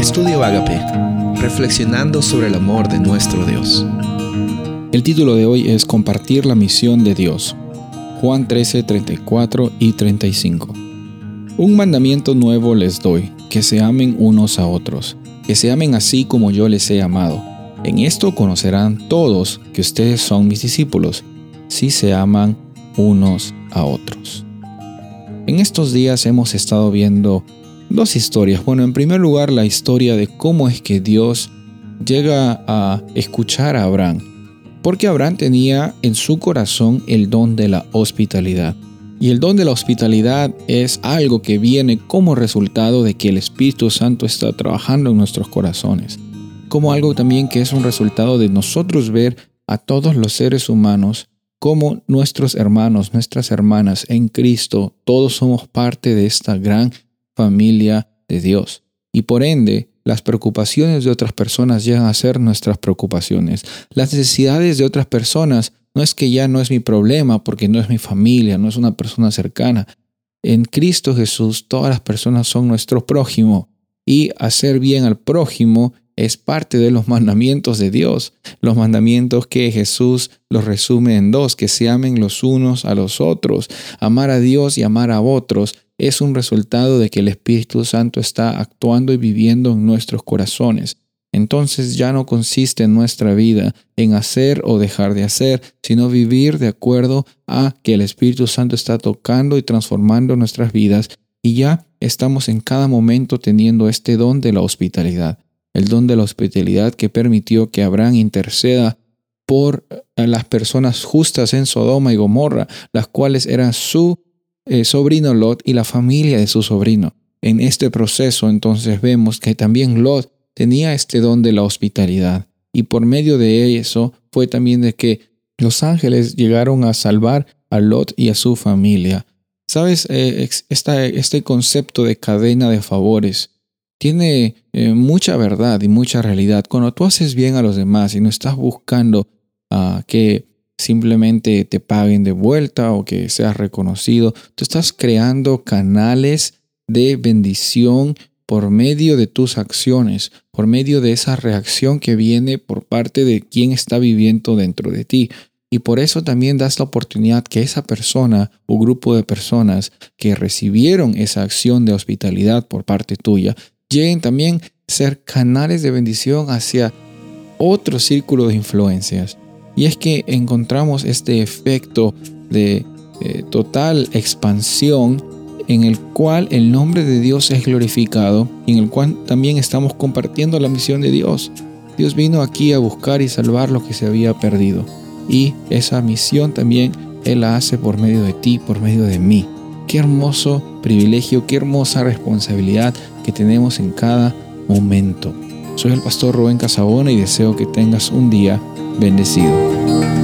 Estudio Agape, reflexionando sobre el amor de nuestro Dios. El título de hoy es Compartir la misión de Dios. Juan 13, 34 y 35. Un mandamiento nuevo les doy, que se amen unos a otros, que se amen así como yo les he amado. En esto conocerán todos que ustedes son mis discípulos, si se aman unos a otros. En estos días hemos estado viendo dos historias. Bueno, en primer lugar, la historia de cómo es que Dios llega a escuchar a Abraham. Porque Abraham tenía en su corazón el don de la hospitalidad. Y el don de la hospitalidad es algo que viene como resultado de que el Espíritu Santo está trabajando en nuestros corazones. Como algo también que es un resultado de nosotros ver a todos los seres humanos como nuestros hermanos, nuestras hermanas en Cristo. Todos somos parte de esta gran familia de Dios. Y por ende, las preocupaciones de otras personas llegan a ser nuestras preocupaciones. Las necesidades de otras personas no es que ya no es mi problema porque no es mi familia, no es una persona cercana. En Cristo Jesús todas las personas son nuestro prójimo y hacer bien al prójimo es parte de los mandamientos de Dios. Los mandamientos que Jesús los resume en dos, que se amen los unos a los otros. Amar a Dios y amar a otros es un resultado de que el Espíritu Santo está actuando y viviendo en nuestros corazones. Entonces ya no consiste en nuestra vida en hacer o dejar de hacer, sino vivir de acuerdo a que el Espíritu Santo está tocando y transformando nuestras vidas y ya estamos en cada momento teniendo este don de la hospitalidad, el don de la hospitalidad que permitió que Abraham interceda por las personas justas en Sodoma y Gomorra, las cuales eran su eh, sobrino Lot y la familia de su sobrino. En este proceso entonces vemos que también Lot tenía este don de la hospitalidad y por medio de eso fue también de que los ángeles llegaron a salvar a Lot y a su familia. Sabes, eh, este concepto de cadena de favores tiene eh, mucha verdad y mucha realidad. Cuando tú haces bien a los demás y no estás buscando a que simplemente te paguen de vuelta o que seas reconocido. Tú estás creando canales de bendición por medio de tus acciones, por medio de esa reacción que viene por parte de quien está viviendo dentro de ti. Y por eso también das la oportunidad que esa persona o grupo de personas que recibieron esa acción de hospitalidad por parte tuya, lleguen también a ser canales de bendición hacia otro círculo de influencias. Y es que encontramos este efecto de eh, total expansión en el cual el nombre de Dios es glorificado y en el cual también estamos compartiendo la misión de Dios. Dios vino aquí a buscar y salvar lo que se había perdido. Y esa misión también Él la hace por medio de ti, por medio de mí. Qué hermoso privilegio, qué hermosa responsabilidad que tenemos en cada momento. Soy el pastor Rubén Casabona y deseo que tengas un día bendecido.